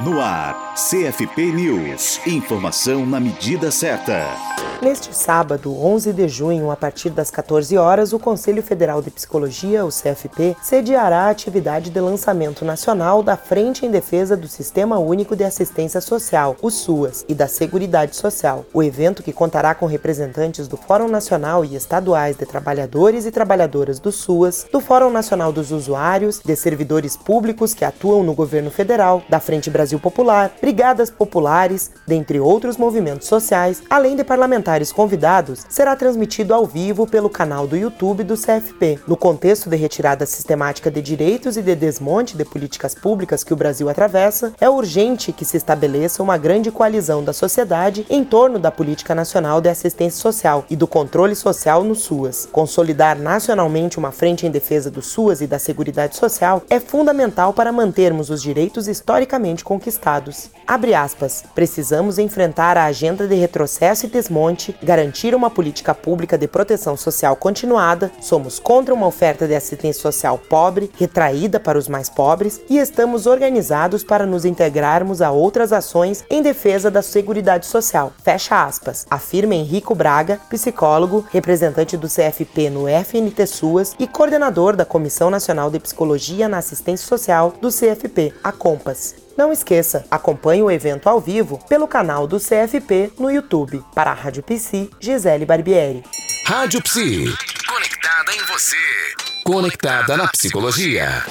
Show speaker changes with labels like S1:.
S1: No ar, CFP News. Informação na medida certa.
S2: Neste sábado, 11 de junho, a partir das 14 horas, o Conselho Federal de Psicologia, o CFP, sediará a atividade de lançamento nacional da Frente em Defesa do Sistema Único de Assistência Social, o SUAS, e da Seguridade Social. O evento, que contará com representantes do Fórum Nacional e Estaduais de Trabalhadores e Trabalhadoras do SUAS, do Fórum Nacional dos Usuários, de servidores públicos que atuam no governo federal, da Frente Brasil Brasil Popular, brigadas populares, dentre outros movimentos sociais, além de parlamentares convidados, será transmitido ao vivo pelo canal do YouTube do CFP. No contexto de retirada sistemática de direitos e de desmonte de políticas públicas que o Brasil atravessa, é urgente que se estabeleça uma grande coalizão da sociedade em torno da Política Nacional de Assistência Social e do controle social no SUAS. Consolidar nacionalmente uma frente em defesa do SUAS e da Seguridade Social é fundamental para mantermos os direitos historicamente. Abre aspas. Precisamos enfrentar a agenda de retrocesso e desmonte, garantir uma política pública de proteção social continuada, somos contra uma oferta de assistência social pobre, retraída para os mais pobres e estamos organizados para nos integrarmos a outras ações em defesa da Seguridade Social. Fecha aspas. Afirma Henrico Braga, psicólogo, representante do CFP no FNT SUAS e coordenador da Comissão Nacional de Psicologia na Assistência Social do CFP, a COMPAS. Não esqueça, acompanhe o evento ao vivo pelo canal do CFP no YouTube. Para a Rádio Psi, Gisele Barbieri.
S1: Rádio Psi. Conectada em você. Conectada na psicologia.